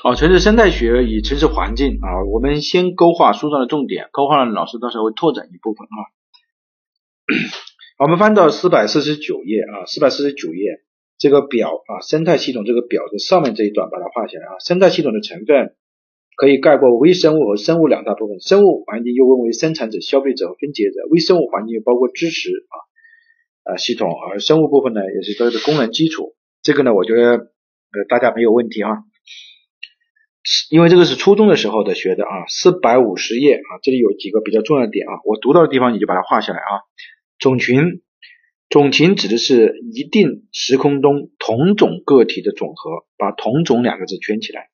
哦，城市生态学与城市环境啊，我们先勾画书上的重点，勾画了老师到时候会拓展一部分啊。我们翻到四百四十九页啊，四百四十九页这个表啊，生态系统这个表的上面这一段把它画下来啊。生态系统的成分可以概括微生物和生物两大部分，生物环境又分为生产者、消费者和分解者，微生物环境包括支持啊啊系统，而生物部分呢也是它的功能基础。这个呢，我觉得呃大家没有问题啊。因为这个是初中的时候的学的啊，四百五十页啊，这里有几个比较重要的点啊，我读到的地方你就把它画下来啊。种群，种群指的是一定时空中同种个体的总和，把同种两个字圈起来。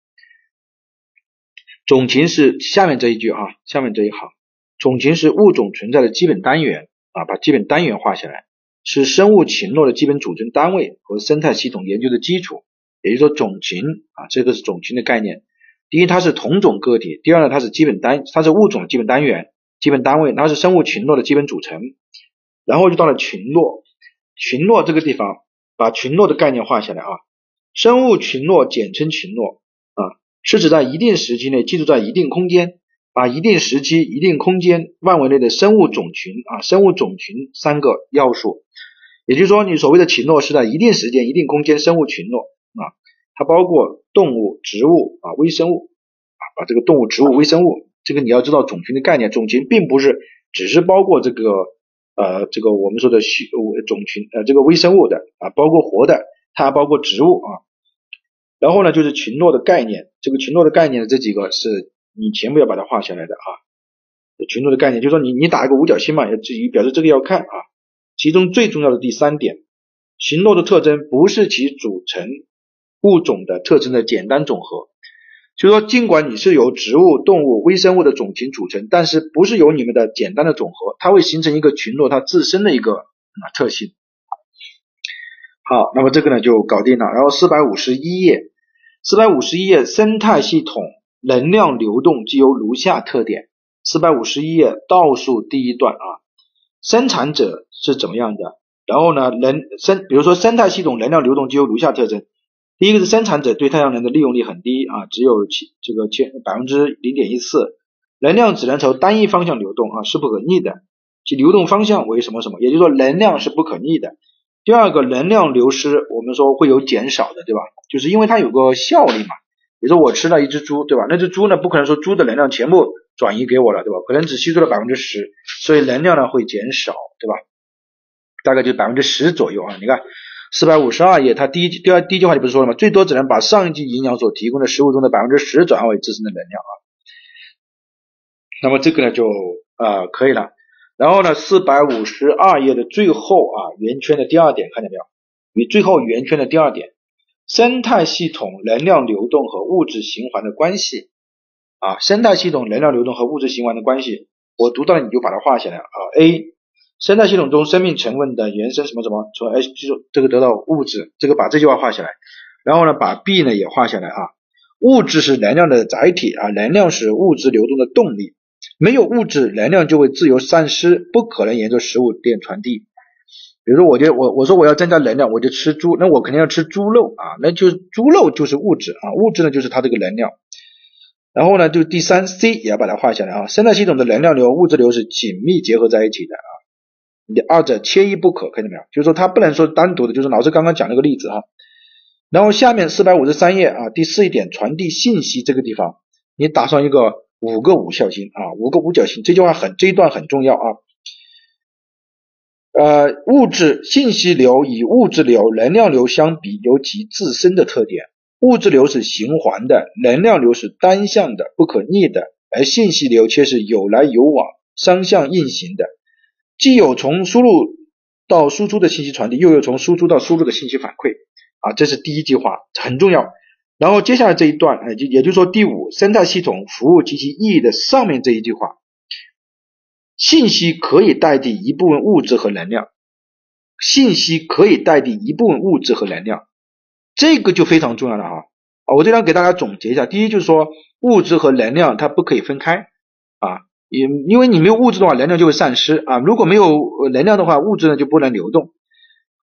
种群是下面这一句啊，下面这一行，种群是物种存在的基本单元啊，把基本单元画下来，是生物群落的基本组成单位和生态系统研究的基础。也就是说，种群啊，这个是种群的概念。第一，它是同种个体；第二呢，它是基本单，它是物种基本单元、基本单位，它是生物群落的基本组成。然后就到了群落，群落这个地方，把群落的概念画下来啊。生物群落简称群落啊，是指在一定时期内居住在一定空间，把一定时期、一定空间范围内的生物种群啊，生物种群三个要素。也就是说，你所谓的群落是在一定时间、一定空间生物群落啊。它包括动物、植物啊、微生物啊，把这个动物、植物、微生物，这个你要知道种群的概念。种群并不是只是包括这个呃这个我们说的虚种群呃这个微生物的啊，包括活的，它还包括植物啊。然后呢，就是群落的概念，这个群落的概念的这几个是你全部要把它画下来的啊。群落的概念就是说你你打一个五角星嘛，要自己表示这个要看啊。其中最重要的第三点，群落的特征不是其组成。物种的特征的简单总和，就说尽管你是由植物、动物、微生物的种群组成，但是不是由你们的简单的总和，它会形成一个群落它自身的一个啊特性。好，那么这个呢就搞定了。然后四百五十一页，四百五十一页生态系统能量流动具有如下特点。四百五十一页倒数第一段啊，生产者是怎么样的？然后呢，能生，比如说生态系统能量流动具有如下特征。第一个是生产者对太阳能的利用率很低啊，只有七这个千百分之零点一四，能量只能朝单一方向流动啊，是不可逆的，其流动方向为什么什么？也就是说能量是不可逆的。第二个能量流失，我们说会有减少的，对吧？就是因为它有个效力嘛。比如说我吃了一只猪，对吧？那只猪呢，不可能说猪的能量全部转移给我了，对吧？可能只吸收了百分之十，所以能量呢会减少，对吧？大概就百分之十左右啊，你看。四百五十二页，它第一第二第一句话就不是说了吗？最多只能把上一季营养所提供的食物中的百分之十转化为自身的能量啊。那么这个呢就啊可以了。然后呢，四百五十二页的最后啊圆圈的第二点看见没有？与最后圆圈的第二点，生态系统能量流动和物质循环的关系啊，生态系统能量流动和物质循环的关系，我读到你就把它画下来啊。A 生态系统中生命成分的原生什么什么，从 H 就这个得到物质，这个把这句话画下来，然后呢把 B 呢也画下来啊。物质是能量的载体啊，能量是物质流动的动力，没有物质，能量就会自由散失，不可能沿着食物链传递。比如说，我就我我说我要增加能量，我就吃猪，那我肯定要吃猪肉啊，那就是猪肉就是物质啊，物质呢就是它这个能量。然后呢，就第三 C 也要把它画下来啊，生态系统的能量流、物质流是紧密结合在一起的啊。你二者缺一不可，看见没有？就是说它不能说单独的，就是老师刚刚讲那个例子哈。然后下面四百五十三页啊，第四一点传递信息这个地方，你打上一个五个五角星啊，五个五角星，这句话很这一段很重要啊。呃，物质信息流与物质流、能量流相比，有其自身的特点。物质流是循环的，能量流是单向的、不可逆的，而信息流却是有来有往、双向运行的。既有从输入到输出的信息传递，又有从输出到输入的信息反馈啊，这是第一句话很重要。然后接下来这一段，哎，就也就是说第五生态系统服务及其意义的上面这一句话，信息可以代替一部分物质和能量，信息可以代替一部分物质和能量，这个就非常重要了哈。啊，我这样给大家总结一下，第一就是说物质和能量它不可以分开啊。因因为你没有物质的话，能量就会散失啊。如果没有能量的话，物质呢就不能流动。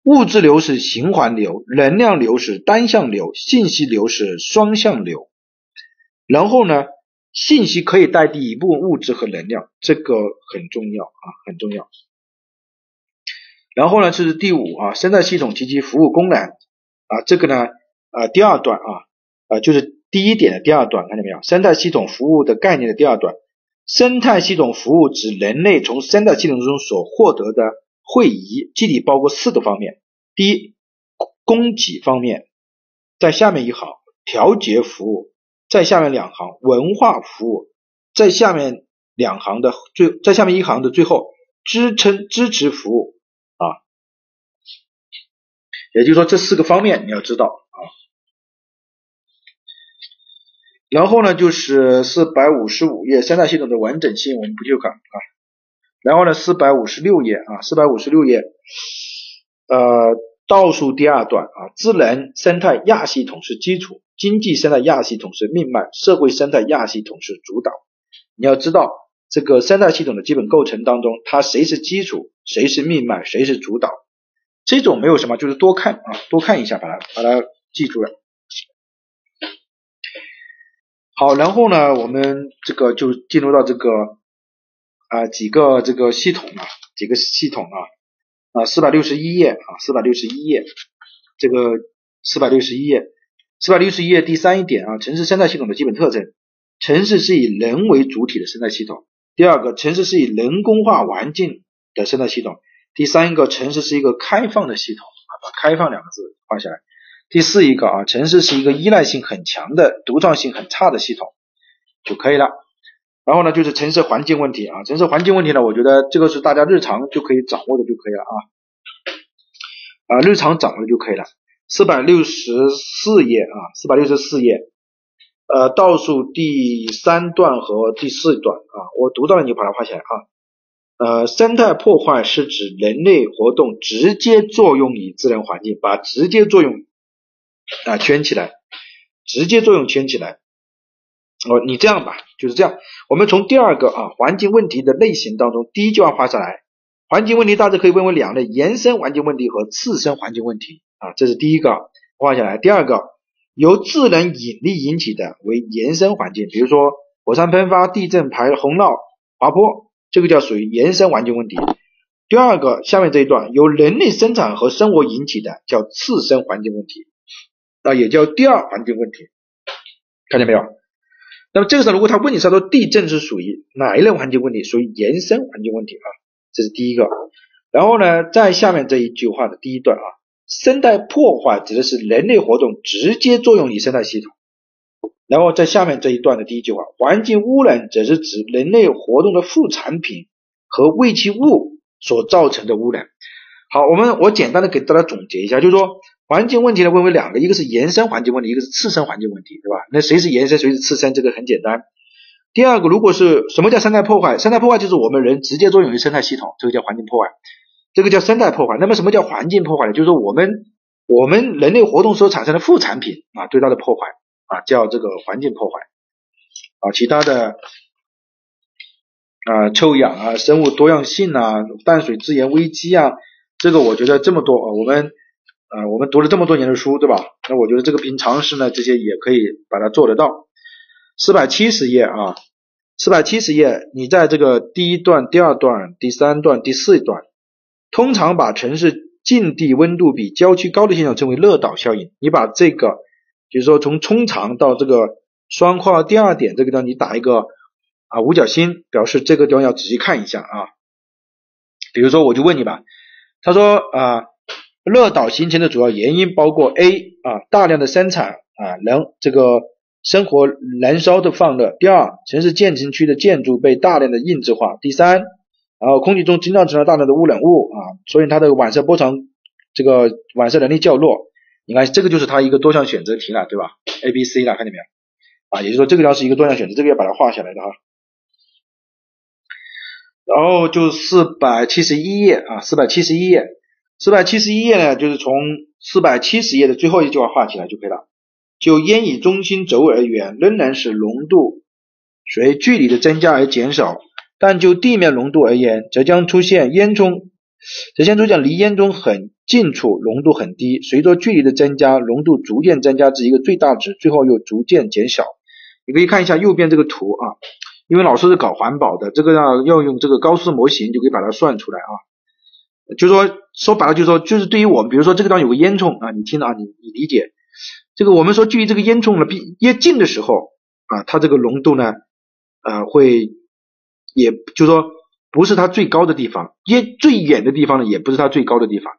物质流是循环流，能量流是单向流，信息流是双向流然后呢，信息可以代替一部分物质和能量，这个很重要啊，很重要。然后呢，这是第五啊，生态系统及其服务功能啊，这个呢，啊，第二段啊，啊，就是第一点的第二段，看见没有？生态系统服务的概念的第二段，生态系统服务指人类从生态系统中所获得的会议，具体包括四个方面：第一，供给方面，在下面一行调节服务，在下面两行文化服务，在下面两行的最，在下面一行的最后支撑支持服务啊。也就是说，这四个方面你要知道啊。然后呢，就是四百五十五页三大系统的完整性，我们不去看啊。然后呢，四百五十六页啊，四百五十六页，呃，倒数第二段啊，智能生态亚系统是基础，经济生态亚系统是命脉，社会生态亚系统是主导。你要知道这个三大系统的基本构成当中，它谁是基础，谁是命脉，谁是主导。这种没有什么，就是多看啊，多看一下，把它把它记住了。好，然后呢，我们这个就进入到这个啊几个这个系统啊，几个系统啊啊四百六十一页啊四百六十一页，这个四百六十一页，四百六十一页第三一点啊，城市生态系统的基本特征，城市是以人为主体的生态系统。第二个，城市是以人工化环境的生态系统。第三个城市是一个开放的系统啊，把“开放”两个字画下来。第四一个啊，城市是一个依赖性很强的、独创性很差的系统就可以了。然后呢，就是城市环境问题啊，城市环境问题呢，我觉得这个是大家日常就可以掌握的就可以了啊，啊，日常掌握就可以了。四百六十四页啊，四百六十四页，呃，倒数第三段和第四段啊，我读到了，你就把它画起来啊。呃，生态破坏是指人类活动直接作用于自然环境，把直接作用啊圈起来，直接作用圈起来。哦，你这样吧，就是这样。我们从第二个啊环境问题的类型当中，第一句话画下来，环境问题大致可以分为两类：延伸环境问题和次生环境问题啊，这是第一个画下来。第二个，由自然引力引起的为延伸环境，比如说火山喷发、地震、排洪涝、滑坡。这个叫属于延伸环境问题。第二个，下面这一段由人类生产和生活引起的叫次生环境问题，啊，也叫第二环境问题，看见没有？那么这个时候，如果他问你他说地震是属于哪一类环境问题？属于延伸环境问题啊，这是第一个。然后呢，在下面这一句话的第一段啊，生态破坏指的是人类活动直接作用于生态系统。然后在下面这一段的第一句话，环境污染则是指人类活动的副产品和废弃物所造成的污染。好，我们我简单的给大家总结一下，就是说环境问题呢分为两个，一个是延伸环境问题，一个是次生环境问题，对吧？那谁是延伸，谁是次生，这个很简单。第二个，如果是什么叫生态破坏？生态破坏就是我们人直接作用于生态系统，这个叫环境破坏，这个叫生态破坏。那么什么叫环境破坏呢？就是我们我们人类活动所产生的副产品啊，对它的破坏。啊，叫这个环境破坏啊，其他的啊，臭氧啊，生物多样性啊，淡水资源危机啊，这个我觉得这么多啊，我们啊，我们读了这么多年的书，对吧？那我觉得这个凭常识呢，这些也可以把它做得到。四百七十页啊，四百七十页，你在这个第一段、第二段、第三段、第四段，通常把城市近地温度比郊区高的现象称为热岛效应。你把这个。比如说，从冲长到这个双括号第二点这个地方，你打一个啊五角星，表示这个地方要仔细看一下啊。比如说，我就问你吧，他说啊，热岛形成的主要原因包括 A 啊大量的生产啊人这个生活燃烧的放热，第二城市建成区的建筑被大量的硬质化，第三，然后空气中经常存在大量的污染物啊，所以它的晚射波长这个晚射能力较弱。你看，这个就是它一个多项选择题了，对吧？A、B、C 了，看见没有？啊，也就是说，这个要是一个多项选择，这个要把它画下来的哈。然后就四百七十一页啊，四百七十一页，四百七十一页呢，就是从四百七十页的最后一句话画起来就可以了。就烟以中心轴而言，仍然是浓度随距离的增加而减少，但就地面浓度而言，则将出现烟囱。首先，出现离烟囱很近处浓度很低，随着距离的增加，浓度逐渐增加至一个最大值，最后又逐渐减小。你可以看一下右边这个图啊，因为老师是搞环保的，这个要要用这个高斯模型就可以把它算出来啊。就说说白了，就说就是对于我们，比如说这个地方有个烟囱啊，你听啊，你你理解这个，我们说距离这个烟囱呢比越近的时候啊，它这个浓度呢啊会，也就说不是它最高的地方，烟最远的地方呢也不是它最高的地方，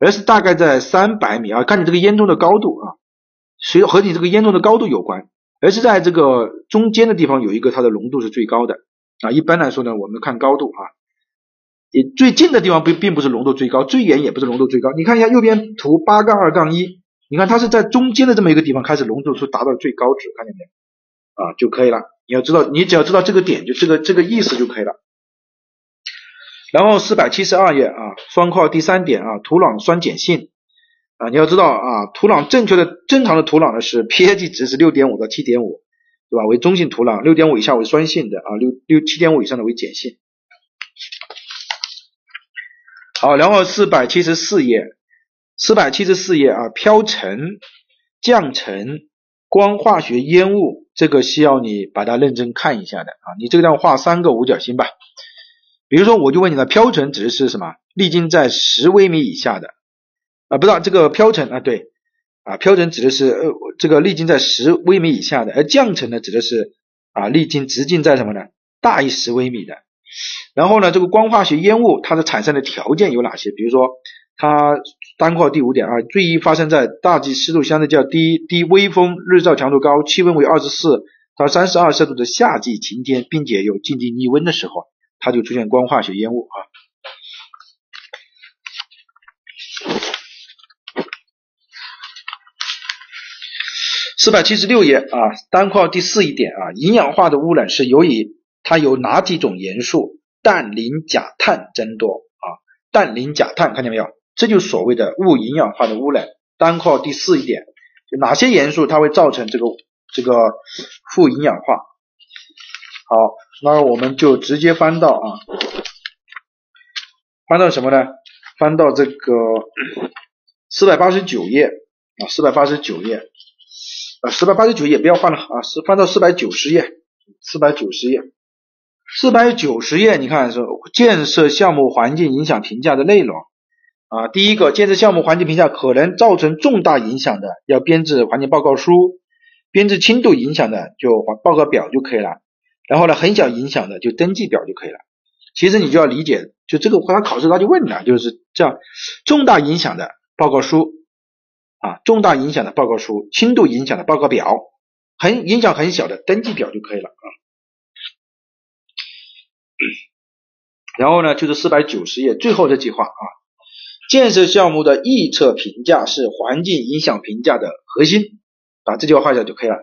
而是大概在三百米啊，看你这个烟囱的高度啊，随和你这个烟囱的高度有关，而是在这个中间的地方有一个它的浓度是最高的啊。一般来说呢，我们看高度啊。你最近的地方并并不是浓度最高，最远也不是浓度最高。你看一下右边图八杠二杠一，你看它是在中间的这么一个地方开始浓度是达到最高值，看见没有？啊，就可以了。你要知道，你只要知道这个点，就这个这个意思就可以了。然后四百七十二页啊，双括号第三点啊，土壤酸碱性啊，你要知道啊，土壤正确的正常的土壤呢是 pH 值是六点五到七点五，对吧？为中性土壤，六点五以下为酸性的啊，六六七点五以上的为碱性。好，然后四百七十四页，四百七十四页啊，飘尘、降尘、光化学烟雾，这个需要你把它认真看一下的啊。你这个地方画三个五角星吧。比如说，我就问你了，飘尘指的是什么？粒径在十微米以下的啊，不知道这个飘尘啊，对啊，飘尘指的是呃这个粒径在十微米以下的，而降尘呢，指的是啊粒径直径在什么呢？大于十微米的。然后呢，这个光化学烟雾它的产生的条件有哪些？比如说，它单括第五点啊，最易发生在大气湿度相对较低、低微风、日照强度高、气温为二十四到三十二摄氏度的夏季晴天，并且有近近逆温的时候，它就出现光化学烟雾啊。四百七十六页啊，单括第四一点啊，营养化的污染是由于。它有哪几种元素？氮、磷、钾、碳增多啊？氮、磷、钾、碳，看见没有？这就是所谓的物营养化的污染。单括第四一点，就哪些元素它会造成这个这个负营养化？好，那我们就直接翻到啊，翻到什么呢？翻到这个四百八十九页啊，四百八十九页啊，四百八十九页不要翻了啊，是翻到四百九十页，四百九十页。四百九十页，你看是建设项目环境影响评价的内容啊。第一个，建设项目环境评价可能造成重大影响的，要编制环境报告书；编制轻度影响的，就报告表就可以了。然后呢，很小影响的就登记表就可以了。其实你就要理解，就这个回答考试他就问了，就是这样：重大影响的报告书啊，重大影响的报告书，轻度影响的报告表，很影响很小的登记表就可以了啊。然后呢，就是四百九十页最后这句话啊，建设项目的预测评价是环境影响评价的核心，把这句话画下就可以了。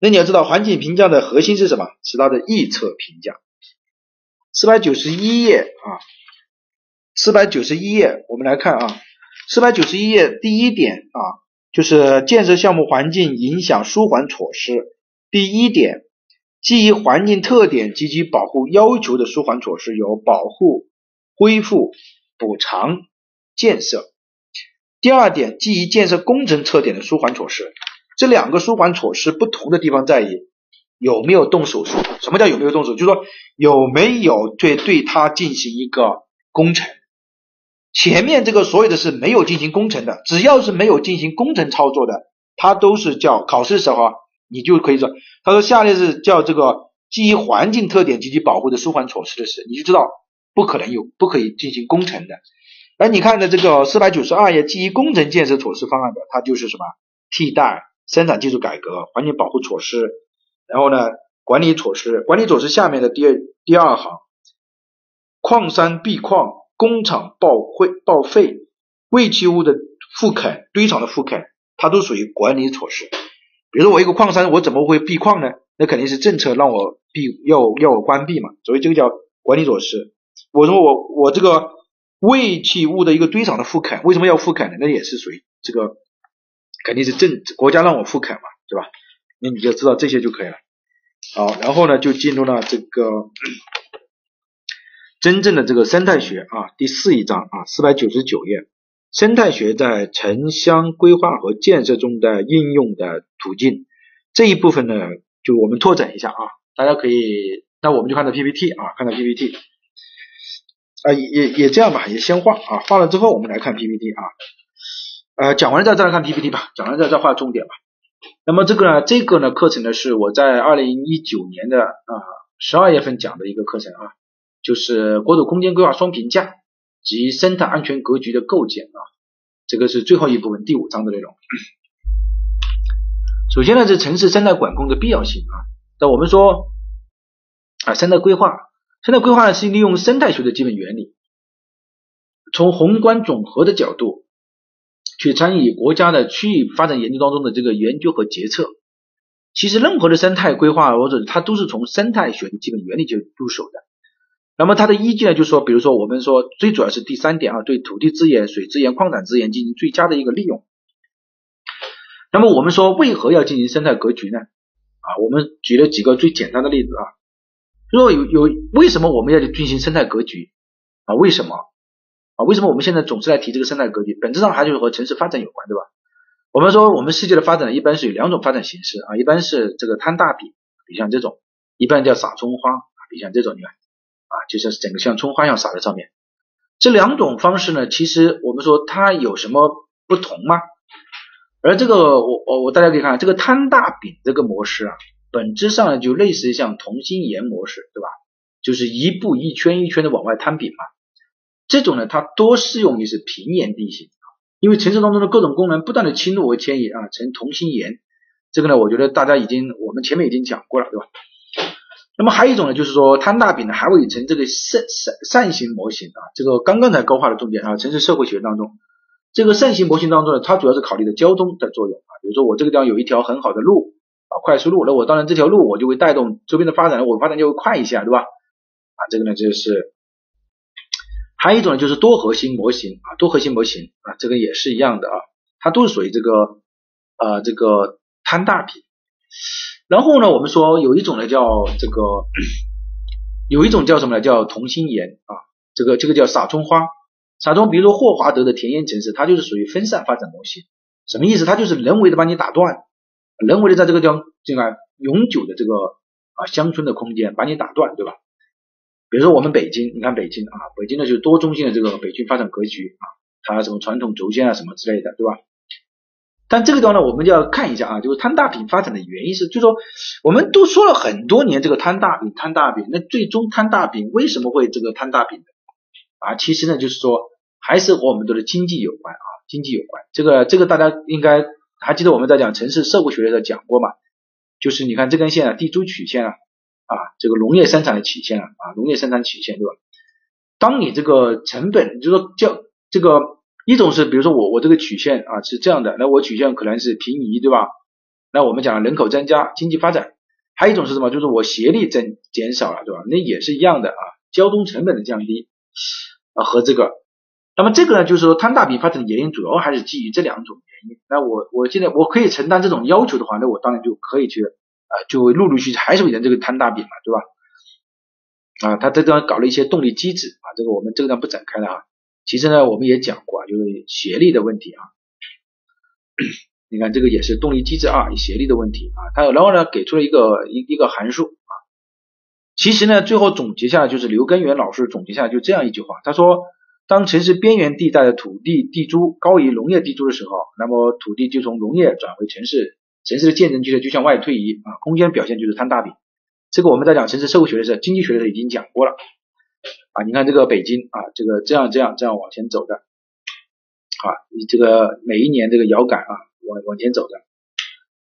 那你要知道环境评价的核心是什么？是它的预测评价。四百九十一页啊，四百九十一页，我们来看啊，四百九十一页第一点啊，就是建设项目环境影响舒缓措施，第一点。基于环境特点及其保护要求的舒缓措施有保护、恢复、补偿、建设。第二点，基于建设工程特点的舒缓措施，这两个舒缓措施不同的地方在于有没有动手术。什么叫有没有动手？就是说有没有对对它进行一个工程。前面这个所有的是没有进行工程的，只要是没有进行工程操作的，它都是叫考试时候。你就可以说，他说下列是叫这个基于环境特点及其保护的舒缓措施的事，你就知道不可能有不可以进行工程的。而你看的这个四百九十二页基于工程建设措施方案的，它就是什么替代生产技术改革、环境保护措施，然后呢管理措施，管理措施下面的第二第二行，矿山闭矿、工厂报废、报废、废弃物的复垦、堆场的复垦，它都属于管理措施。比如说我一个矿山，我怎么会闭矿呢？那肯定是政策让我闭，要要我关闭嘛。所以这个叫管理措施。我说我我这个废弃物的一个堆场的复垦，为什么要复垦呢？那也是属于这个，肯定是政国家让我复垦嘛，对吧？那你就知道这些就可以了。好，然后呢就进入了这个真正的这个生态学啊，第四一章啊，四百九十九页。生态学在城乡规划和建设中的应用的途径。这一部分呢，就我们拓展一下啊，大家可以，那我们就看到 PPT 啊，看到 PPT 啊，也也也这样吧，也先画啊，画了之后我们来看 PPT 啊，呃，讲完了再再来看 PPT 吧，讲完了再再画重点吧。那么这个，这个呢课程呢是我在二零一九年的啊十二月份讲的一个课程啊，就是国土空间规划双评价。及生态安全格局的构建啊，这个是最后一部分第五章的内容。首先呢，是城市生态管控的必要性啊。那我们说啊，生态规划，生态规划呢是利用生态学的基本原理，从宏观总和的角度去参与国家的区域发展研究当中的这个研究和决策。其实任何的生态规划或者它都是从生态学的基本原理就入手的。那么它的依据呢，就是说，比如说我们说最主要是第三点啊，对土地资源、水资源、矿产资源进行最佳的一个利用。那么我们说为何要进行生态格局呢？啊，我们举了几个最简单的例子啊，就说有有为什么我们要去进行生态格局啊？为什么啊？为什么我们现在总是来提这个生态格局？本质上还是和城市发展有关，对吧？我们说我们世界的发展一般是有两种发展形式啊，一般是这个摊大饼，比如像这种，一般叫撒葱花，比如像这种，你看啊，就是整个像葱花一样撒在上面。这两种方式呢，其实我们说它有什么不同吗？而这个我我我大家可以看这个摊大饼这个模式啊，本质上呢就类似于像同心圆模式，对吧？就是一步一圈一圈的往外摊饼嘛。这种呢，它多适用于是平原地形，因为城市当中的各种功能不断的侵入和迁移啊，成同心圆。这个呢，我觉得大家已经我们前面已经讲过了，对吧？那么还有一种呢，就是说摊大饼呢还会成这个扇扇扇形模型啊，这个刚刚才勾画的重点啊，城市社会学当中。这个扇形模型当中呢，它主要是考虑的交通的作用啊，比如说我这个地方有一条很好的路啊，快速路，那我当然这条路我就会带动周边的发展，我发展就会快一下，对吧？啊，这个呢就是，还有一种呢就是多核心模型啊，多核心模型啊，这个也是一样的啊，它都是属于这个呃这个摊大饼。然后呢，我们说有一种呢叫这个，有一种叫什么呢？叫同心圆啊，这个这个叫撒葱花。撒葱，比如说霍华德的田园城市，它就是属于分散发展模型。什么意思？它就是人为的把你打断，人为的在这个地方这个永久的这个啊乡村的空间把你打断，对吧？比如说我们北京，你看北京啊，北京呢就是多中心的这个北京发展格局啊，它什么传统轴线啊什么之类的，对吧？但这个地方呢，我们就要看一下啊，就是摊大饼发展的原因是，就是说我们都说了很多年这个摊大饼，摊大饼，那最终摊大饼为什么会这个摊大饼呢？啊，其实呢，就是说。还是和我们的经济有关啊，经济有关。这个这个大家应该还记得我们在讲城市社会学的时候讲过嘛？就是你看这根线啊，地租曲线啊，啊，这个农业生产的曲线啊，啊，农业生产曲线对吧？当你这个成本，就是说叫这个一种是，比如说我我这个曲线啊是这样的，那我曲线可能是平移对吧？那我们讲人口增加，经济发展，还有一种是什么？就是我斜率增减少了对吧？那也是一样的啊，交通成本的降低啊和这个。那么这个呢，就是说摊大饼发展的原因主要还是基于这两种原因。那我我现在我可以承担这种要求的话，那我当然就可以去啊，就会陆陆续续还是沿这个摊大饼嘛，对吧？啊，他这地方搞了一些动力机制啊，这个我们这个地方不展开了啊。其实呢，我们也讲过啊，就是协力的问题啊。你看这个也是动力机制啊，协力的问题啊，它然后呢给出了一个一一个函数啊。其实呢，最后总结下来就是刘根源老师总结下来就这样一句话，他说。当城市边缘地带的土地地租高于农业地租的时候，那么土地就从农业转回城市，城市的建成趋势就向外推移啊，空间表现就是摊大饼。这个我们在讲城市社会学的时候，经济学的时候已经讲过了啊。你看这个北京啊，这个这样这样这样往前走的啊，你这个每一年这个摇杆啊往往前走的，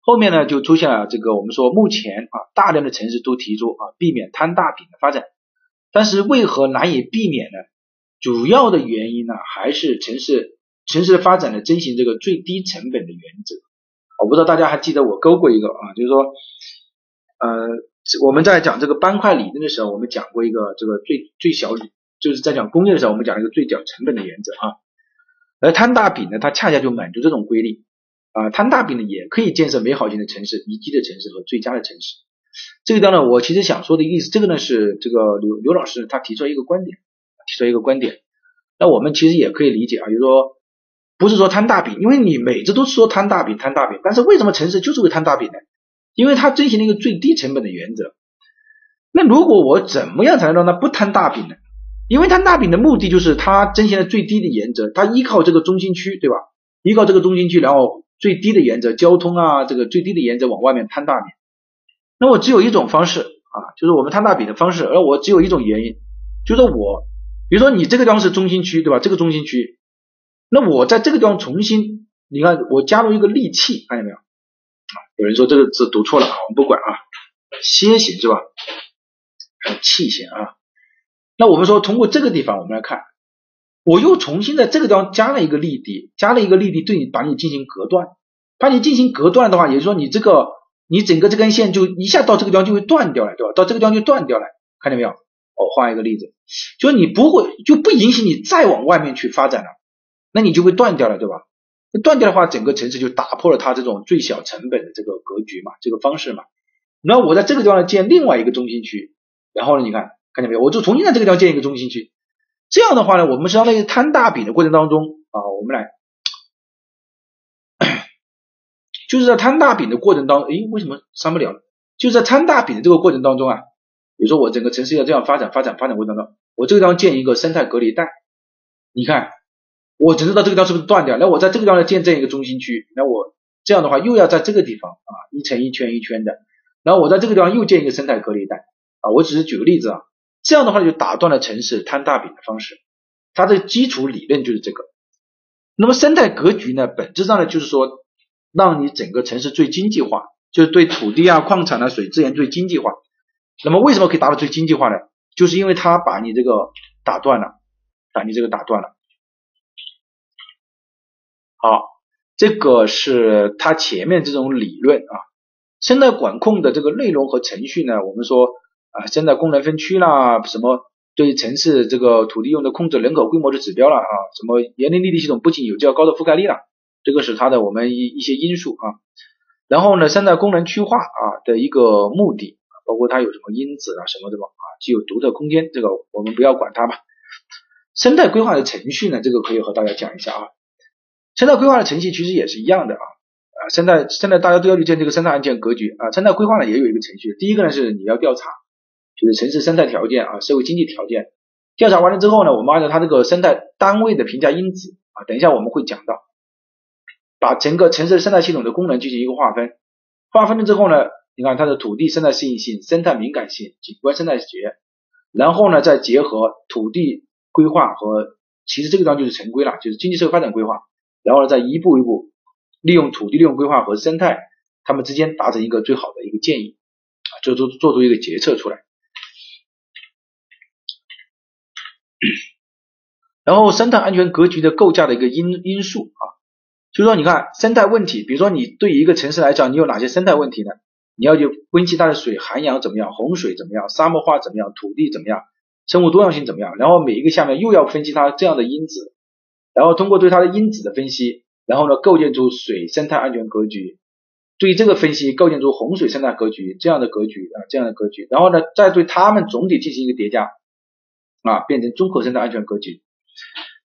后面呢就出现了这个我们说目前啊大量的城市都提出啊避免摊大饼的发展，但是为何难以避免呢？主要的原因呢，还是城市城市发展呢，遵循这个最低成本的原则。我不知道大家还记得我勾过一个啊，就是说，呃，我们在讲这个斑块理论的时候，我们讲过一个这个最最小，就是在讲工业的时候，我们讲一个最小成本的原则啊。而摊大饼呢，它恰恰就满足这种规律啊。摊大饼呢，也可以建设美好型的城市、宜居的城市和最佳的城市。这个地方呢，我其实想说的意思，这个呢是这个刘刘老师他提出一个观点。提出一个观点，那我们其实也可以理解啊，就是说，不是说摊大饼，因为你每次都说摊大饼摊大饼，但是为什么城市就是会摊大饼呢？因为它遵循了一个最低成本的原则。那如果我怎么样才能让它不摊大饼呢？因为摊大饼的目的就是它遵循了最低的原则，它依靠这个中心区，对吧？依靠这个中心区，然后最低的原则，交通啊，这个最低的原则往外面摊大饼。那我只有一种方式啊，就是我们摊大饼的方式，而我只有一种原因，就是我，比如说你这个地方是中心区，对吧？这个中心区，那我在这个地方重新，你看我加入一个利器，看见没有？有人说这个字读错了，我们不管啊，楔形是吧？气形啊，那我们说通过这个地方，我们来看，我又重新在这个地方加了一个力滴，加了一个力滴，对你把你进行隔断，把你进行隔断的话，也就是说你这个你整个这根线就一下到这个地方就会断掉了，对吧？到这个地方就断掉了，看见没有？我画一个例子，就是你不会就不允许你再往外面去发展了，那你就会断掉了，对吧？断掉的话，整个城市就打破了它这种最小成本的这个格局嘛，这个方式嘛。那我在这个地方建另外一个中心区。然后呢？你看，看见没有？我就重新在这个地方建一个中心区。这样的话呢，我们相当于摊大饼的过程当中啊，我们来，就是在摊大饼的过程当中，诶，为什么删不了？就是在摊大饼的这个过程当中啊，比如说我整个城市要这样发展、发展、发展过程当中，我这个地方建一个生态隔离带。你看，我只知道这个地方是不是断掉？那我在这个地方建这样一个中心区，那我这样的话又要在这个地方啊，一层一圈一圈的，然后我在这个地方又建一个生态隔离带。啊，我只是举个例子啊，这样的话就打断了城市摊大饼的方式，它的基础理论就是这个。那么生态格局呢，本质上呢就是说，让你整个城市最经济化，就是对土地啊、矿产啊、水资源最经济化。那么为什么可以达到最经济化呢？就是因为它把你这个打断了，把你这个打断了。好，这个是它前面这种理论啊，生态管控的这个内容和程序呢，我们说。啊，现在功能分区啦，什么对城市这个土地用的控制人口规模的指标了啊，什么园林绿地系统不仅有较高的覆盖率了，这个是它的我们一一些因素啊。然后呢，生态功能区划啊的一个目的，包括它有什么因子啊什么的嘛啊，具有独特空间，这个我们不要管它吧。生态规划的程序呢，这个可以和大家讲一下啊。生态规划的程序其实也是一样的啊。啊，生态现在大家都要去建这个生态安全格局啊，生态规划呢也有一个程序，第一个呢是你要调查。就是城市生态条件啊，社会经济条件。调查完了之后呢，我们按照它这个生态单位的评价因子啊，等一下我们会讲到，把整个城市生态系统的功能进行一个划分，划分了之后呢，你看它的土地生态适应性、生态敏感性、景观生态学，然后呢再结合土地规划和，其实这个地方就是城规了，就是经济社会发展规划，然后再一步一步利用土地利用规划和生态，它们之间达成一个最好的一个建议啊，做出做出一个决策出来。然后生态安全格局的构架的一个因因素啊，就是说你看生态问题，比如说你对于一个城市来讲，你有哪些生态问题呢？你要去分析它的水涵养怎么样，洪水怎么样，沙漠化怎么样，土地怎么样，生物多样性怎么样？然后每一个下面又要分析它这样的因子，然后通过对它的因子的分析，然后呢构建出水生态安全格局，对这个分析构建出洪水生态格局这样的格局啊这样的格局，然后呢再对它们总体进行一个叠加。啊，变成综合生态安全格局，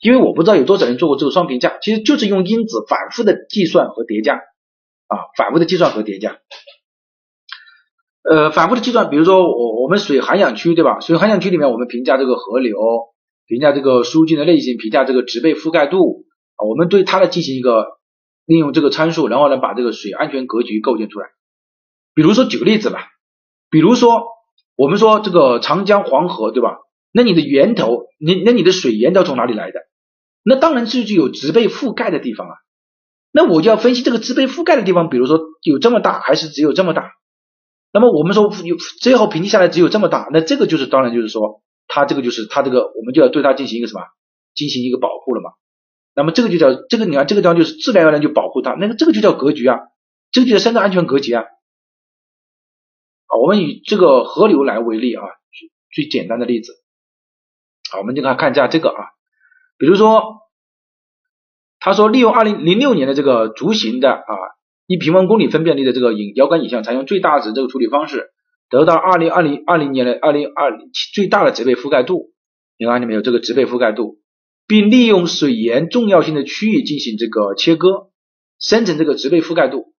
因为我不知道有多少人做过这个双评价，其实就是用因子反复的计算和叠加啊，反复的计算和叠加，呃，反复的计算，比如说我我们水涵养区对吧？水涵养区里面我们评价这个河流，评价这个疏浚的类型，评价这个植被覆盖度啊，我们对它的进行一个利用这个参数，然后呢把这个水安全格局构建出来。比如说举个例子吧，比如说我们说这个长江黄河对吧？那你的源头，你那你的水源头从哪里来的？那当然就是有植被覆盖的地方啊。那我就要分析这个植被覆盖的地方，比如说有这么大，还是只有这么大？那么我们说有最后平均下来只有这么大，那这个就是当然就是说，它这个就是它这个，我们就要对它进行一个什么？进行一个保护了嘛？那么这个就叫这个，你看这个地方就是自然而然就保护它，那个这个就叫格局啊，这个就叫生态安全格局啊。好，我们以这个河流来为例啊，最最简单的例子。好，我们就看看一下这个啊，比如说，他说利用二零零六年的这个足型的啊一平方公里分辨率的这个影遥感影像，采用最大值这个处理方式，得到二零二零二零年的二零二零最大的植被覆盖度，你看见没有？这个植被覆盖度，并利用水源重要性的区域进行这个切割，生成这个植被覆盖度，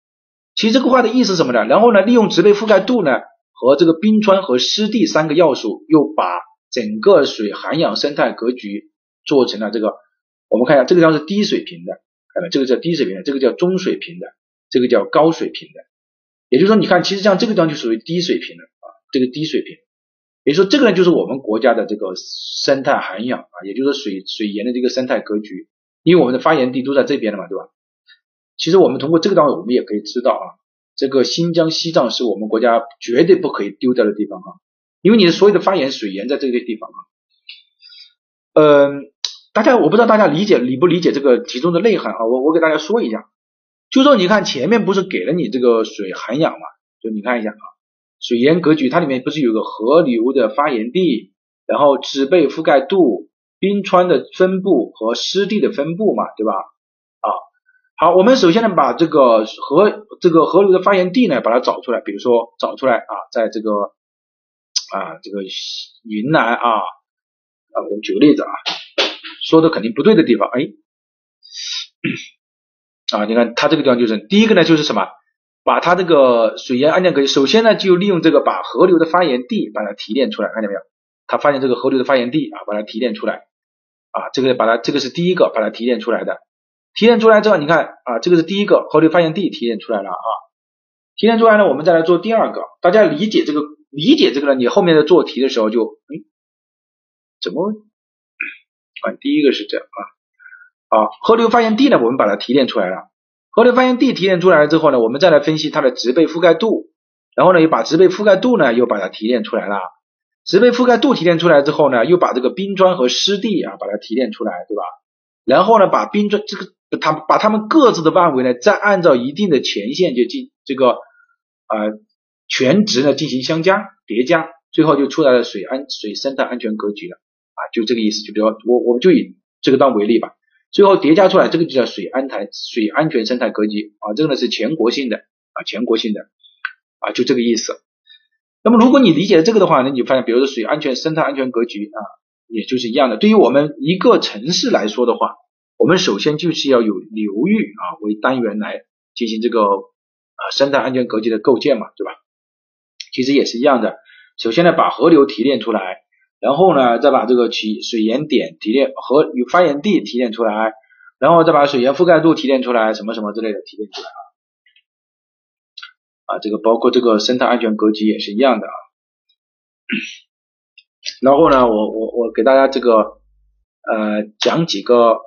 其实这个话的意思什么呢？然后呢，利用植被覆盖度呢和这个冰川和湿地三个要素，又把整个水涵养生态格局做成了这个。我们看一下，这个地方是低水平的，看到这个叫低水平的，这个叫中水平的，这个叫高水平的。也就是说，你看，其实像这个地方就属于低水平的啊，这个低水平。也就是说，这个呢就是我们国家的这个生态涵养啊，也就是水水源的这个生态格局。因为我们的发源地都在这边的嘛，对吧？其实我们通过这个单位，我们也可以知道啊，这个新疆、西藏是我们国家绝对不可以丢掉的地方啊，因为你的所有的发源水源在这个地方啊。嗯。大家我不知道大家理解理不理解这个题中的内涵啊？我我给大家说一下，就说你看前面不是给了你这个水涵养嘛？就你看一下啊，水源格局它里面不是有个河流的发源地，然后植被覆盖度、冰川的分布和湿地的分布嘛，对吧？啊，好，我们首先呢把这个河这个河流的发源地呢把它找出来，比如说找出来啊，在这个啊这个云南啊啊，我们举个例子啊。说的肯定不对的地方，哎，啊，你看它这个地方就是第一个呢，就是什么，把它这个水源安全可以，首先呢就利用这个把河流的发源地把它提炼出来，看见没有？他发现这个河流的发源地啊，把它提炼出来，啊，这个把它这个是第一个把它提炼出来的，提炼出来之后，你看啊，这个是第一个河流发源地提炼出来了啊，提炼出来呢，我们再来做第二个，大家理解这个理解这个呢，你后面的做题的时候就，哎，怎么？啊，第一个是这样啊，啊，河流发源地呢，我们把它提炼出来了。河流发源地提炼出来了之后呢，我们再来分析它的植被覆盖度，然后呢，又把植被覆盖度呢，又把它提炼出来了。植被覆盖度提炼出来之后呢，又把这个冰川和湿地啊，把它提炼出来，对吧？然后呢，把冰川这个它把它们各自的范围呢，再按照一定的前线就进这个啊全值呢进行相加叠加，最后就出来了水安水生态安全格局了。啊，就这个意思，就比如我我们就以这个当为例吧，最后叠加出来这个就叫水安台水安全生态格局啊，这个呢是全国性的啊，全国性的啊，就这个意思。那么如果你理解了这个的话，那你发现，比如说水安全生态安全格局啊，也就是一样的。对于我们一个城市来说的话，我们首先就是要有流域啊为单元来进行这个啊生态安全格局的构建嘛，对吧？其实也是一样的，首先呢把河流提炼出来。然后呢，再把这个起水源点提炼和与发源地提炼出来，然后再把水源覆盖度提炼出来，什么什么之类的提炼出来啊，啊，这个包括这个生态安全格局也是一样的啊。然后呢，我我我给大家这个呃讲几个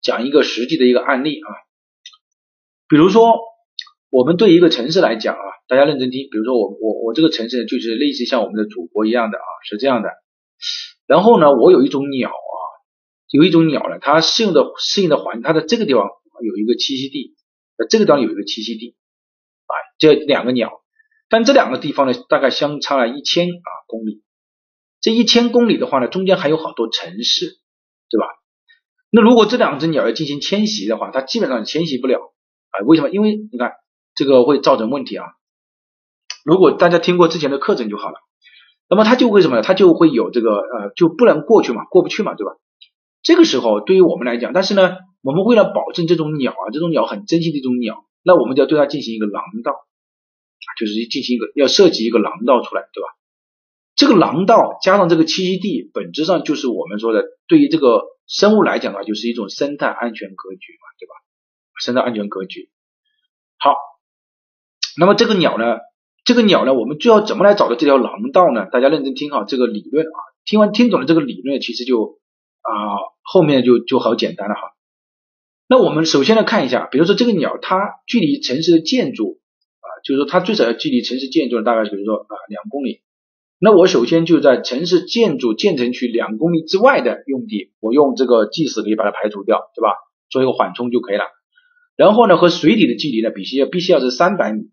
讲一个实际的一个案例啊，比如说我们对一个城市来讲啊。大家认真听，比如说我我我这个城市就是类似像我们的祖国一样的啊，是这样的。然后呢，我有一种鸟啊，有一种鸟呢，它适应的适应的环，它的这个地方有一个栖息地，这个地方有一个栖息地啊，这两个鸟，但这两个地方呢，大概相差了一千啊公里。这一千公里的话呢，中间还有好多城市，对吧？那如果这两只鸟要进行迁徙的话，它基本上迁徙不了啊。为什么？因为你看这个会造成问题啊。如果大家听过之前的课程就好了，那么它就会什么呢？它就会有这个呃，就不能过去嘛，过不去嘛，对吧？这个时候对于我们来讲，但是呢，我们为了保证这种鸟啊，这种鸟很珍惜的一种鸟，那我们就要对它进行一个廊道，就是进行一个要设计一个廊道出来，对吧？这个廊道加上这个栖息地，本质上就是我们说的对于这个生物来讲啊，就是一种生态安全格局嘛，对吧？生态安全格局。好，那么这个鸟呢？这个鸟呢，我们最后怎么来找到这条廊道呢？大家认真听好这个理论啊，听完听懂了这个理论，其实就啊后面就就好简单了哈。那我们首先来看一下，比如说这个鸟，它距离城市的建筑啊，就是说它最少要距离城市建筑大概比如说啊两公里。那我首先就在城市建筑建成区两公里之外的用地，我用这个计时可以把它排除掉，对吧？做一个缓冲就可以了。然后呢，和水底的距离呢，必须要必须要是三百米。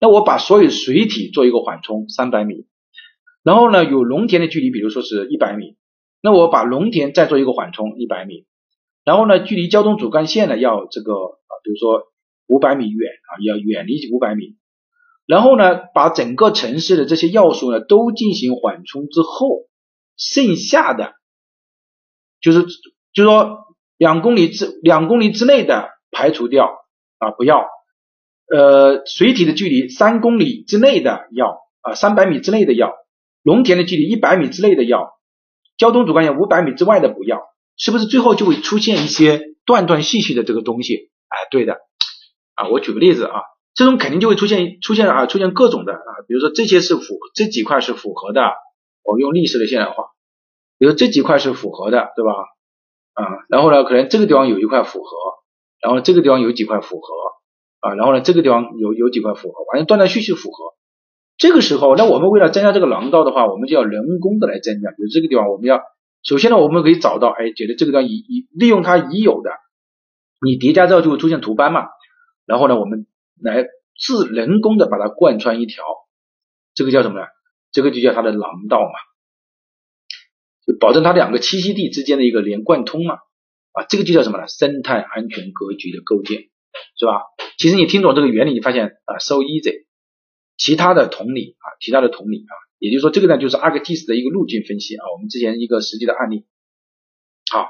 那我把所有水体做一个缓冲，三百米，然后呢，有农田的距离，比如说是一百米，那我把农田再做一个缓冲，一百米，然后呢，距离交通主干线呢要这个啊，比如说五百米远啊，要远离五百米，然后呢，把整个城市的这些要素呢都进行缓冲之后，剩下的就是就说两公里之两公里之内的排除掉啊，不要。呃，水体的距离三公里之内的要啊，三百米之内的要，农田的距离一百米之内的要，交通主干线五百米之外的不要，是不是最后就会出现一些断断续续的这个东西？哎，对的啊，我举个例子啊，这种肯定就会出现出现啊，出现各种的啊，比如说这些是符这几块是符合的，我用历史的现代化，比如这几块是符合的，对吧？啊，然后呢，可能这个地方有一块符合，然后这个地方有几块符合。啊，然后呢，这个地方有有几块符合，反正断断续续符合。这个时候，那我们为了增加这个廊道的话，我们就要人工的来增加。比如这个地方，我们要首先呢，我们可以找到，哎，觉得这个地方已已利用它已有的，你叠加之后就会出现图斑嘛。然后呢，我们来自人工的把它贯穿一条，这个叫什么呢？这个就叫它的廊道嘛，就保证它两个栖息地之间的一个连贯通嘛。啊，这个就叫什么呢？生态安全格局的构建。是吧？其实你听懂这个原理，你发现啊，so easy。其他的同理啊，其他的同理啊，也就是说，这个呢就是 ArcGIS 的一个路径分析啊，我们之前一个实际的案例。好，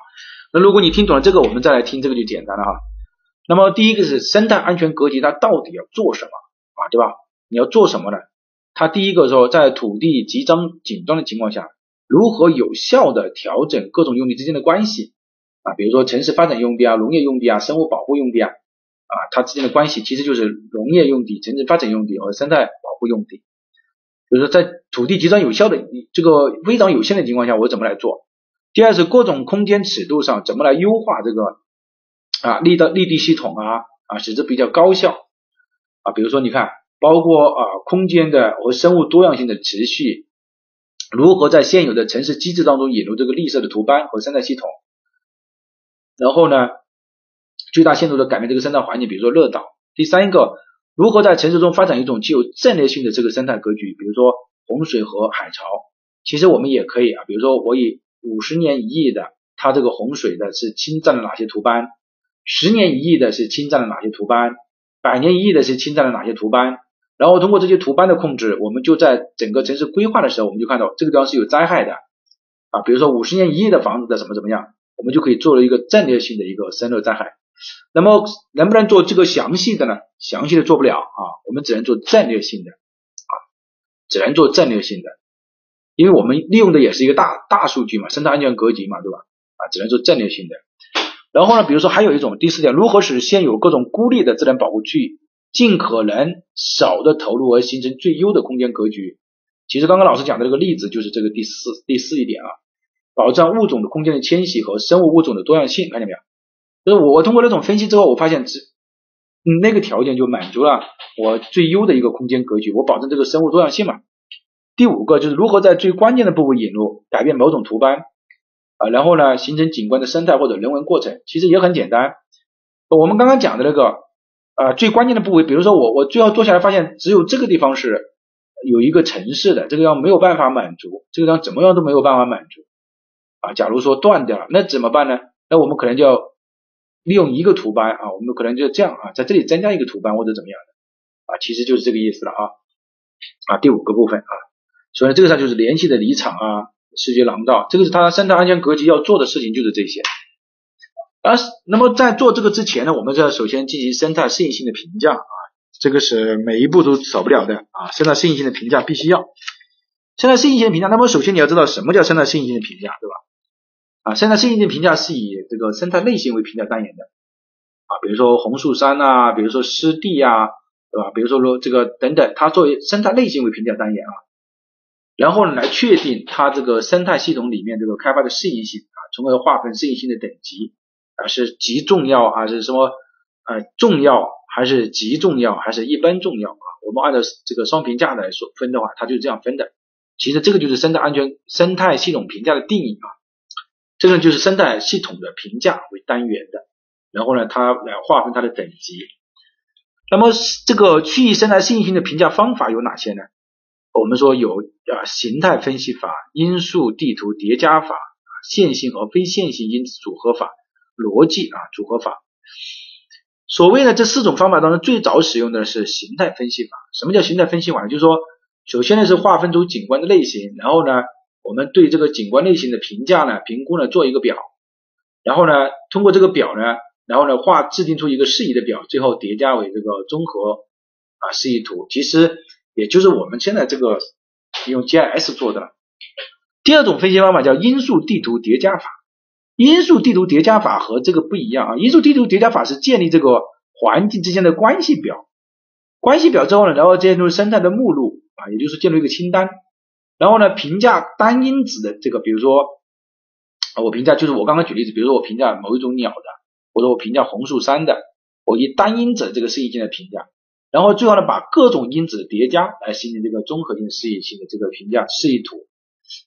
那如果你听懂了这个，我们再来听这个就简单了哈。那么第一个是生态安全格局，它到底要做什么啊？对吧？你要做什么呢？它第一个说，在土地极张紧张的情况下，如何有效的调整各种用地之间的关系啊？比如说城市发展用地啊，农业用地啊，生物保护用地啊。啊，它之间的关系其实就是农业用地、城镇发展用地和生态保护用地。就是说，在土地极端有效的、这个非常有限的情况下，我怎么来做？第二是各种空间尺度上怎么来优化这个啊立的立地系统啊啊，使之比较高效啊。比如说，你看，包括啊空间的和生物多样性的持续，如何在现有的城市机制当中引入这个绿色的图斑和生态系统，然后呢？最大限度的改变这个生态环境，比如说热岛。第三个，如何在城市中发展一种具有战略性的这个生态格局，比如说洪水和海潮。其实我们也可以啊，比如说我以五十年一亿的，它这个洪水的是侵占了哪些图斑？十年一亿的是侵占了哪些图斑？百年一亿的是侵占了哪些图斑？然后通过这些图斑的控制，我们就在整个城市规划的时候，我们就看到这个地方是有灾害的啊，比如说五十年一亿的房子的怎么怎么样，我们就可以做了一个战略性的一个生热灾害。那么能不能做这个详细的呢？详细的做不了啊，我们只能做战略性的啊，只能做战略性的，因为我们利用的也是一个大大数据嘛，生态安全格局嘛，对吧？啊，只能做战略性的。然后呢，比如说还有一种第四点，如何使现有各种孤立的自然保护区尽可能少的投入而形成最优的空间格局？其实刚刚老师讲的这个例子就是这个第四第四一点啊，保障物种的空间的迁徙和生物物种的多样性，看见没有？就是我通过那种分析之后，我发现只那个条件就满足了我最优的一个空间格局，我保证这个生物多样性嘛。第五个就是如何在最关键的部位引入改变某种图斑啊，然后呢形成景观的生态或者人文过程，其实也很简单。我们刚刚讲的那个啊最关键的部位，比如说我我最后坐下来发现只有这个地方是有一个城市的，这个地方没有办法满足，这个地方怎么样都没有办法满足啊。假如说断掉了，那怎么办呢？那我们可能就要。利用一个图斑啊，我们可能就这样啊，在这里增加一个图斑或者怎么样的啊，其实就是这个意思了啊啊，第五个部分啊，所以这个上就是联系的离场啊，视觉廊道，这个是它生态安全格局要做的事情就是这些。啊，那么在做这个之前呢，我们就要首先进行生态适应性的评价啊，这个是每一步都少不了的啊，生态适应性的评价必须要。生态适应性的评价，那么首先你要知道什么叫生态适应性的评价，对吧？啊，生态适应性评价是以这个生态类型为评价单元的啊，比如说红树山呐，比如说湿地啊，对吧？比如说说这个等等，它作为生态类型为评价单元啊，然后呢来确定它这个生态系统里面这个开发的适应性啊，从而划分适应性的等级啊，是极重要还是什么呃重要还是极重要还是一般重要啊？我们按照这个双评价来说分的话，它就是这样分的。其实这个就是生态安全生态系统评价的定义啊。这个就是生态系统的评价为单元的，然后呢，它来划分它的等级。那么这个区域生态适应性的评价方法有哪些呢？我们说有啊形态分析法、因素地图叠加法、线性和非线性因子组合法、逻辑啊组合法。所谓的这四种方法当中，最早使用的是形态分析法。什么叫形态分析法呢？就是说，首先呢是划分出景观的类型，然后呢。我们对这个景观类型的评价呢、评估呢做一个表，然后呢通过这个表呢，然后呢画制定出一个适宜的表，最后叠加为这个综合啊示意图，其实也就是我们现在这个用 GIS 做的了。第二种分析方法叫因素地图叠加法，因素地图叠加法和这个不一样啊，因素地图叠加法是建立这个环境之间的关系表，关系表之后呢，然后建立生态的目录啊，也就是建立一个清单，然后呢评价单因子的这个，比如说我评价就是我刚刚举例子，比如说我评价某一种鸟的，或者我评价红树山的，我以单因子这个示意性的评价，然后最后呢把各种因子叠加来形成这个综合性示意性的这个评价示意图。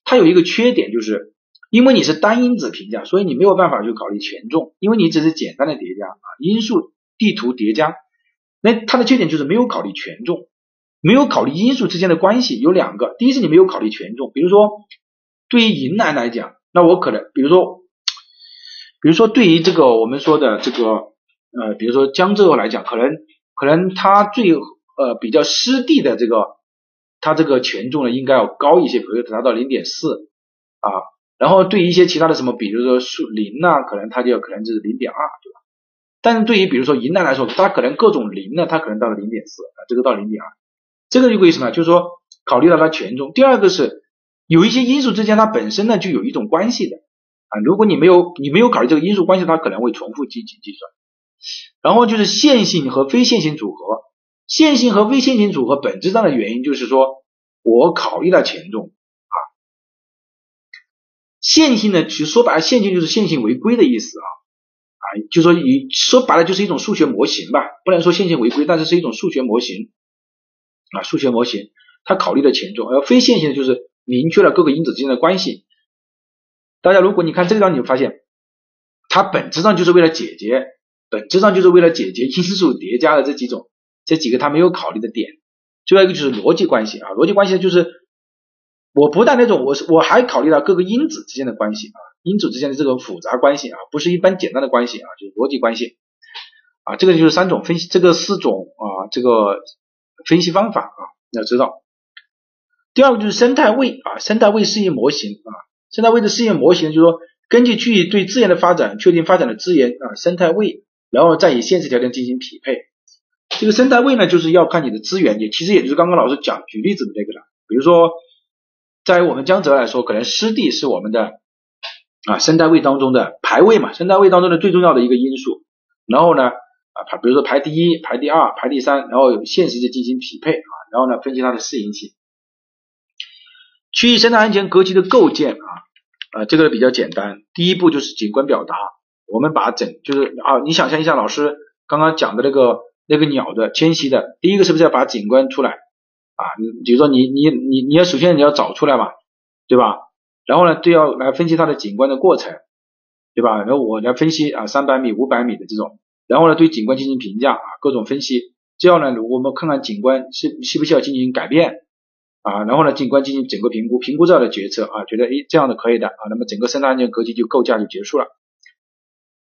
它有一个缺点，就是因为你是单因子评价，所以你没有办法去考虑权重，因为你只是简单的叠加啊，因素地图叠加。那它的缺点就是没有考虑权重，没有考虑因素之间的关系。有两个，第一是你没有考虑权重，比如说对于云南来讲，那我可能，比如说，比如说对于这个我们说的这个呃，比如说江浙来讲，可能可能它最呃比较湿地的这个。它这个权重呢应该要高一些，比如达到零点四啊，然后对于一些其他的什么，比如说树林呐，可能它就可能就是零点二，对吧？但是对于比如说云南来说，它可能各种林呢，它可能到了零点四啊，这个到零点二，这个就为什么？就是说考虑到它权重。第二个是有一些因素之间它本身呢就有一种关系的啊，如果你没有你没有考虑这个因素关系，它可能会重复进行计算。然后就是线性和非线性组合。线性和非线性组合本质上的原因就是说，我考虑到权重啊。线性呢，其实说白了，线性就是线性违规的意思啊啊，就说你说白了就是一种数学模型吧，不能说线性违规，但是是一种数学模型啊，数学模型它考虑的权重，而非线性的就是明确了各个因子之间的关系。大家如果你看这张，你就发现它本质上就是为了解决，本质上就是为了解决因素叠加的这几种。这几个它没有考虑的点，最后一个就是逻辑关系啊，逻辑关系就是我不但那种，我是我还考虑到各个因子之间的关系啊，因子之间的这种复杂关系啊，不是一般简单的关系啊，就是逻辑关系啊，这个就是三种分析，这个四种啊，这个分析方法啊，要知道。第二个就是生态位啊，生态位适应模型啊，生态位的适应模型就是说，根据区域对资源的发展，确定发展的资源啊生态位，然后再以现实条件进行匹配。这个生态位呢，就是要看你的资源，也其实也就是刚刚老师讲举例子的那个了。比如说，在我们江浙来说，可能湿地是我们的啊生态位当中的排位嘛，生态位当中的最重要的一个因素。然后呢排，比如说排第一、排第二、排第三，然后有现实的进行匹配啊，然后呢分析它的适应性。区域生态安全格局的构建啊啊，这个比较简单，第一步就是景观表达。我们把整就是啊，你想象一下老师刚刚讲的那个。那个鸟的迁徙的，第一个是不是要把景观出来啊？你比如说你你你你要首先你要找出来嘛，对吧？然后呢，都要来分析它的景观的过程，对吧？然后我来分析啊，三百米、五百米的这种，然后呢对景观进行评价啊，各种分析。这样呢，我们看看景观需需不需要进行改变啊？然后呢，景观进行整个评估，评估之后的决策啊，觉得诶这样的可以的啊，那么整个生态安全格局就构架就结束了。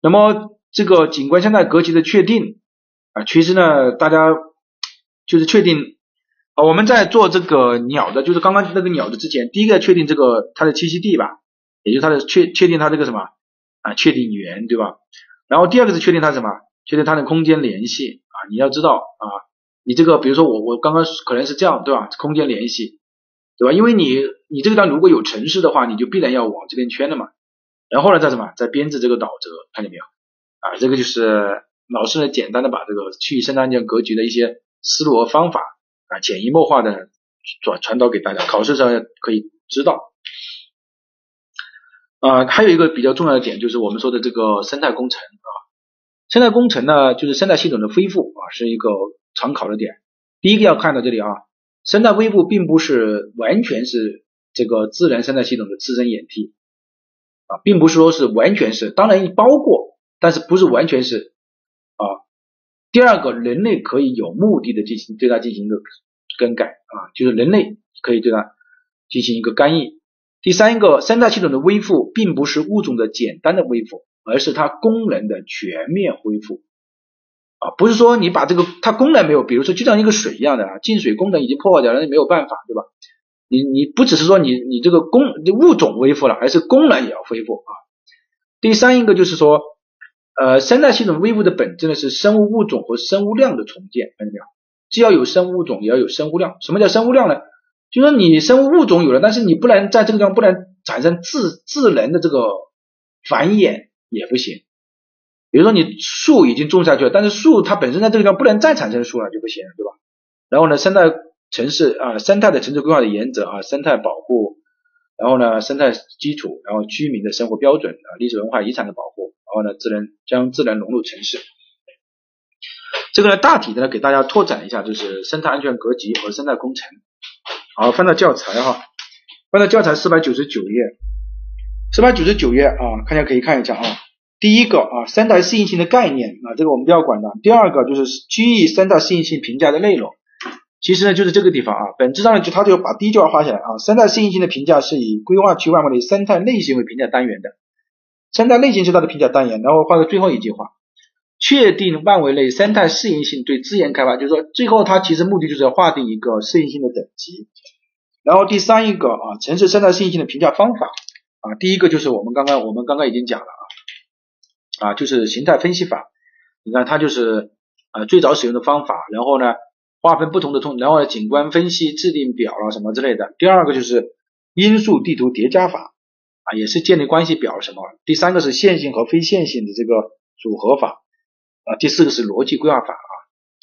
那么这个景观生态格局的确定。啊，其实呢，大家就是确定啊，我们在做这个鸟的，就是刚刚那个鸟的之前，第一个确定这个它的栖息地吧，也就是它的确确定它这个什么啊，确定源对吧？然后第二个是确定它什么？确定它的空间联系啊，你要知道啊，你这个比如说我我刚刚可能是这样对吧？空间联系对吧？因为你你这个单如果有城市的话，你就必然要往这边圈的嘛。然后呢，再什么？再编制这个导则，看见没有？啊，这个就是。老师呢，简单的把这个区域生态安全格局的一些思路和方法啊，潜移默化的转传导给大家，考试上可以知道。啊，还有一个比较重要的点就是我们说的这个生态工程啊，生态工程呢，就是生态系统的恢复啊，是一个常考的点。第一个要看到这里啊，生态恢复并不是完全是这个自然生态系统的自身演替啊，并不是说是完全是，当然包括，但是不是完全是。啊，第二个，人类可以有目的的进行对它进行一个更改啊，就是人类可以对它进行一个干预。第三个，生态系统的恢复并不是物种的简单的恢复，而是它功能的全面恢复啊，不是说你把这个它功能没有，比如说就像一个水一样的啊，进水功能已经破坏掉了，那没有办法，对吧？你你不只是说你你这个功物种恢复了，而是功能也要恢复啊。第三一个就是说。呃，生态系统微物的本质呢是生物物种和生物量的重建，看见没有？既要有生物物种，也要有生物量。什么叫生物量呢？就说你生物物种有了，但是你不能在这个地方不能产生自自然的这个繁衍也不行。比如说你树已经种下去了，但是树它本身在这个地方不能再产生树了就不行，对吧？然后呢，生态城市啊，生态的城市规划的原则啊，生态保护，然后呢，生态基础，然后居民的生活标准啊，历史文化遗产的保护，然后呢，自然将自然融入城市。这个呢，大体的呢，给大家拓展一下，就是生态安全格局和生态工程。好，翻到教材哈，翻到教材四百九十九页，四百九十九页啊，大家可以看一下啊。第一个啊，三大适应性的概念啊，这个我们不要管的。第二个就是区域三大适应性评价的内容，其实呢就是这个地方啊，本质上呢就它就把第一句话画下来啊，三大适应性的评价是以规划区范围的生态类型为评价单元的，生态类型是它的评价单元，然后画个最后一句话，确定范围内生态适应性对资源开发，就是说最后它其实目的就是要划定一个适应性的等级。然后第三一个啊，城市生态适应性的评价方法啊，第一个就是我们刚刚我们刚刚已经讲了啊，啊就是形态分析法，你看它就是呃最早使用的方法，然后呢划分不同的通，然后景观分析制定表了什么之类的。第二个就是因素地图叠加法啊，也是建立关系表什么。第三个是线性和非线性的这个组合法啊，第四个是逻辑规划法啊，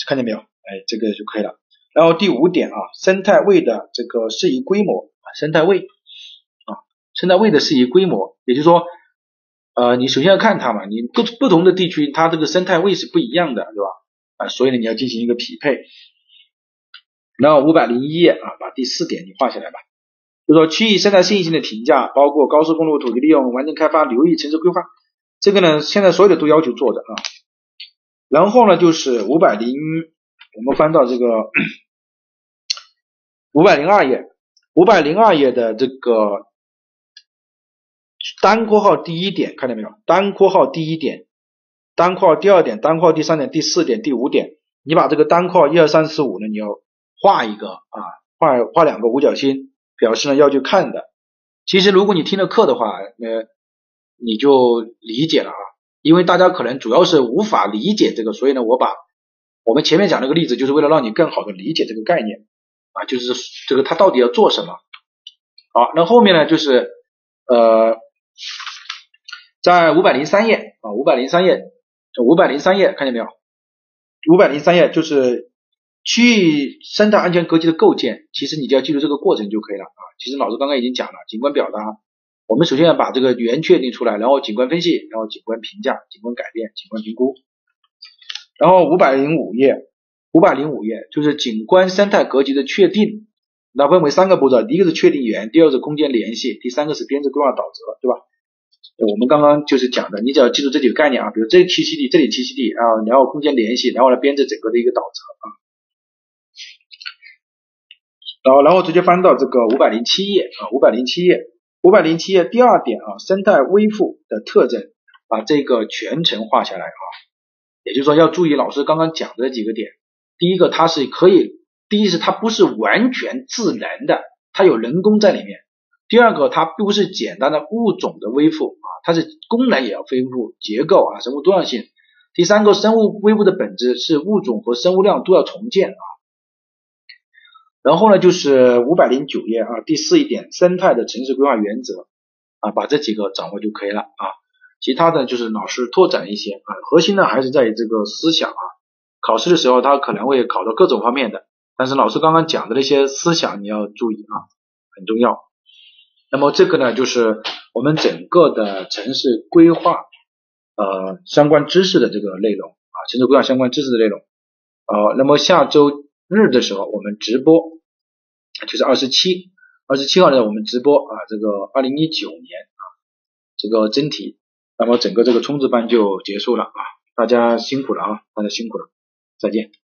看见没有？哎，这个就可以了。然后第五点啊，生态位的这个适宜规模啊，生态位啊，生态位的适宜规模，也就是说，呃，你首先要看它嘛，你不不同的地区它这个生态位是不一样的，对吧？啊，所以呢你要进行一个匹配。然后五百零一页啊，把第四点你画下来吧，就说区域生态适应性的评价，包括高速公路土地利用、完整开发、流域城市规划，这个呢现在所有的都要求做的啊。然后呢就是五百零。我们翻到这个五百零二页，五百零二页的这个单括号第一点，看见没有？单括号第一点，单括号第二点，单括号第三点，第四点，第五点，你把这个单括号一二三四五呢，你要画一个啊，画画两个五角星，表示呢要去看的。其实如果你听了课的话，呃，你就理解了啊，因为大家可能主要是无法理解这个，所以呢，我把。我们前面讲那个例子，就是为了让你更好的理解这个概念啊，就是这个它到底要做什么。好，那后面呢，就是呃，在五百零三页啊，五百零三页，这五百零三页看见没有？五百零三页就是区域生态安全格局的构建，其实你就要记住这个过程就可以了啊。其实老师刚刚已经讲了，景观表达，我们首先要把这个原确定出来，然后景观分析，然后景观评价、景观改变、景观评估。然后五百零五页，五百零五页就是景观生态格局的确定，那分为三个步骤，第一个是确定源，第二个是空间联系，第三个是编制规划导则，对吧？我们刚刚就是讲的，你只要记住这几个概念啊，比如这里栖息地，这里栖息地啊，然后空间联系，然后来编制整个的一个导则啊，然后然后直接翻到这个五百零七页啊，五百零七页，五百零七页第二点啊，生态微富的特征，把这个全程画下来啊。也就是说，要注意老师刚刚讲的几个点。第一个，它是可以，第一是它不是完全自然的，它有人工在里面。第二个，它并不是简单的物种的恢复啊，它是功能也要恢复，结构啊，生物多样性。第三个，生物恢复的本质是物种和生物量都要重建啊。然后呢，就是五百零九页啊，第四一点，生态的城市规划原则啊，把这几个掌握就可以了啊。其他的就是老师拓展一些啊，核心呢还是在于这个思想啊。考试的时候他可能会考到各种方面的，但是老师刚刚讲的那些思想你要注意啊，很重要。那么这个呢就是我们整个的城市规划呃相关知识的这个内容啊，城市规划相关知识的内容。呃，那么下周日的时候我们直播，就是二十七二十七号呢我们直播啊，这个二零一九年啊这个真题。那么整个这个冲刺班就结束了啊，大家辛苦了啊，大家辛苦了，再见。